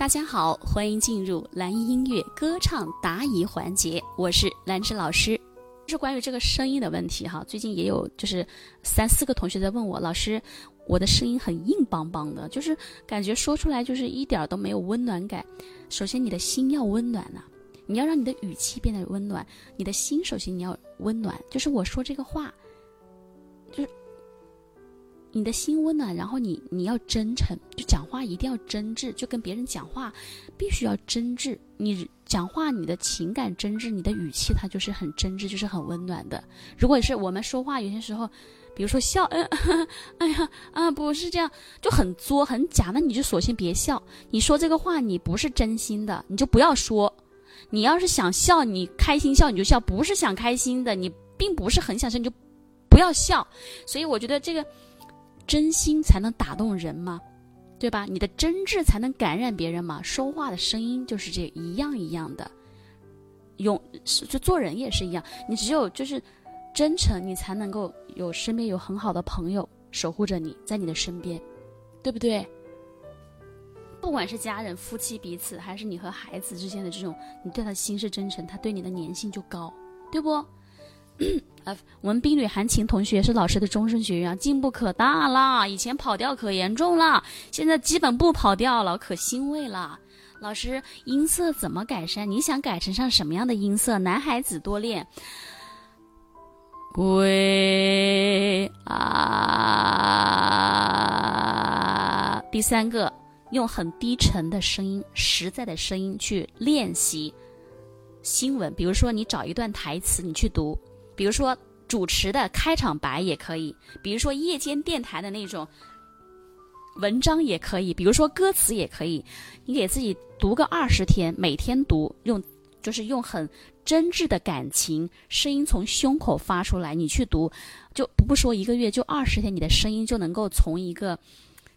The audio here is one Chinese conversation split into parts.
大家好，欢迎进入蓝音音乐歌唱答疑环节，我是兰芝老师。是关于这个声音的问题哈，最近也有就是三四个同学在问我，老师，我的声音很硬邦邦的，就是感觉说出来就是一点都没有温暖感。首先，你的心要温暖呐，你要让你的语气变得温暖，你的心首先你要温暖，就是我说这个话，就是。你的心温暖，然后你你要真诚，就讲话一定要真挚，就跟别人讲话必须要真挚。你讲话你的情感真挚，你的语气它就是很真挚，就是很温暖的。如果是我们说话有些时候，比如说笑，嗯，哎呀，啊，不是这样，就很作很假，那你就索性别笑。你说这个话你不是真心的，你就不要说。你要是想笑，你开心笑你就笑；不是想开心的，你并不是很想笑，你就不要笑。所以我觉得这个。真心才能打动人嘛，对吧？你的真挚才能感染别人嘛。说话的声音就是这一样一样的，用就做人也是一样。你只有就是真诚，你才能够有身边有很好的朋友守护着你，在你的身边，对不对？不管是家人、夫妻彼此，还是你和孩子之间的这种，你对他心是真诚，他对你的粘性就高，对不？啊，我们冰女韩晴同学是老师的终身学员，进步可大了。以前跑调可严重了，现在基本不跑调了，可欣慰了。老师，音色怎么改善？你想改成上什么样的音色？男孩子多练。归啊！第三个，用很低沉的声音、实在的声音去练习新闻。比如说，你找一段台词，你去读。比如说主持的开场白也可以，比如说夜间电台的那种文章也可以，比如说歌词也可以。你给自己读个二十天，每天读，用就是用很真挚的感情，声音从胸口发出来，你去读，就不说一个月，就二十天，你的声音就能够从一个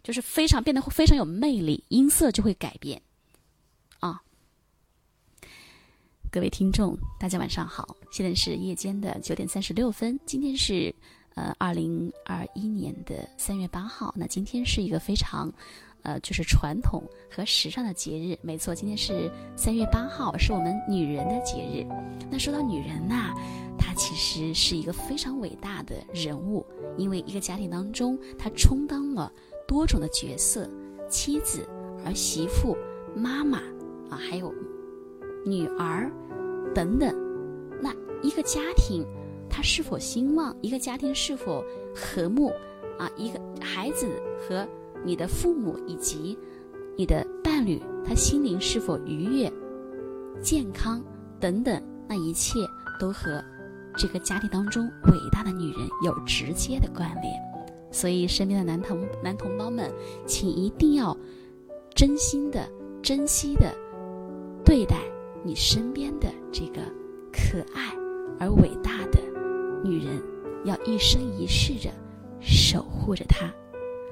就是非常变得非常有魅力，音色就会改变。各位听众，大家晚上好！现在是夜间的九点三十六分。今天是呃二零二一年的三月八号。那今天是一个非常呃就是传统和时尚的节日。没错，今天是三月八号，是我们女人的节日。那说到女人呐，她其实是一个非常伟大的人物，因为一个家庭当中，她充当了多种的角色：妻子、儿媳妇、妈妈啊，还有女儿。等等，那一个家庭，他是否兴旺？一个家庭是否和睦？啊，一个孩子和你的父母以及你的伴侣，他心灵是否愉悦、健康等等，那一切都和这个家庭当中伟大的女人有直接的关联。所以，身边的男同男同胞们，请一定要真心的、珍惜的对待。你身边的这个可爱而伟大的女人，要一生一世的守护着她。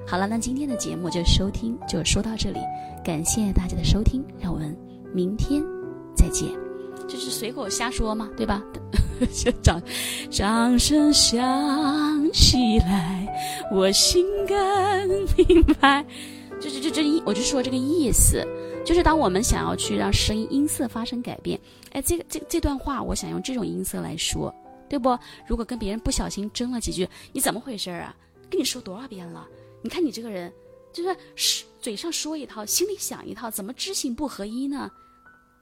好了，那今天的节目就收听就说到这里，感谢大家的收听，让我们明天再见。这是随口瞎说嘛，对吧？掌掌声响起来，我心更明白。就就就这意，我就说这个意思。就是当我们想要去让声音音色发生改变，哎，这个这这段话我想用这种音色来说，对不？如果跟别人不小心争了几句，你怎么回事啊？跟你说多少遍了？你看你这个人，就是嘴上说一套，心里想一套，怎么知行不合一呢？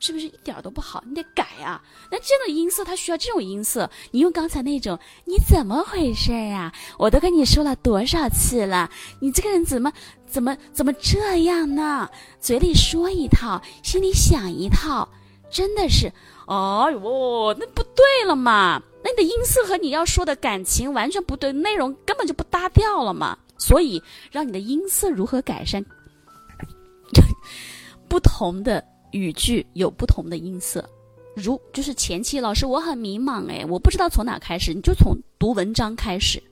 是不是一点都不好？你得改啊！那这个音色它需要这种音色，你用刚才那种，你怎么回事啊？我都跟你说了多少次了，你这个人怎么怎么怎么这样呢？嘴里说一套，心里想一套，真的是，哎呦，那不对了嘛！那你的音色和你要说的感情完全不对，内容根本就不搭调了嘛！所以，让你的音色如何改善？不同的。语句有不同的音色，如就是前期老师我很迷茫哎，我不知道从哪开始，你就从读文章开始，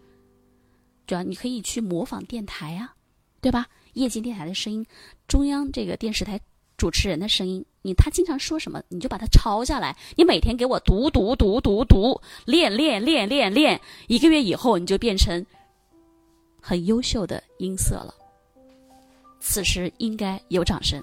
主要？你可以去模仿电台啊，对吧？夜间电台的声音，中央这个电视台主持人的声音，你他经常说什么，你就把它抄下来，你每天给我读读读读读，练练练练练，一个月以后你就变成很优秀的音色了。此时应该有掌声。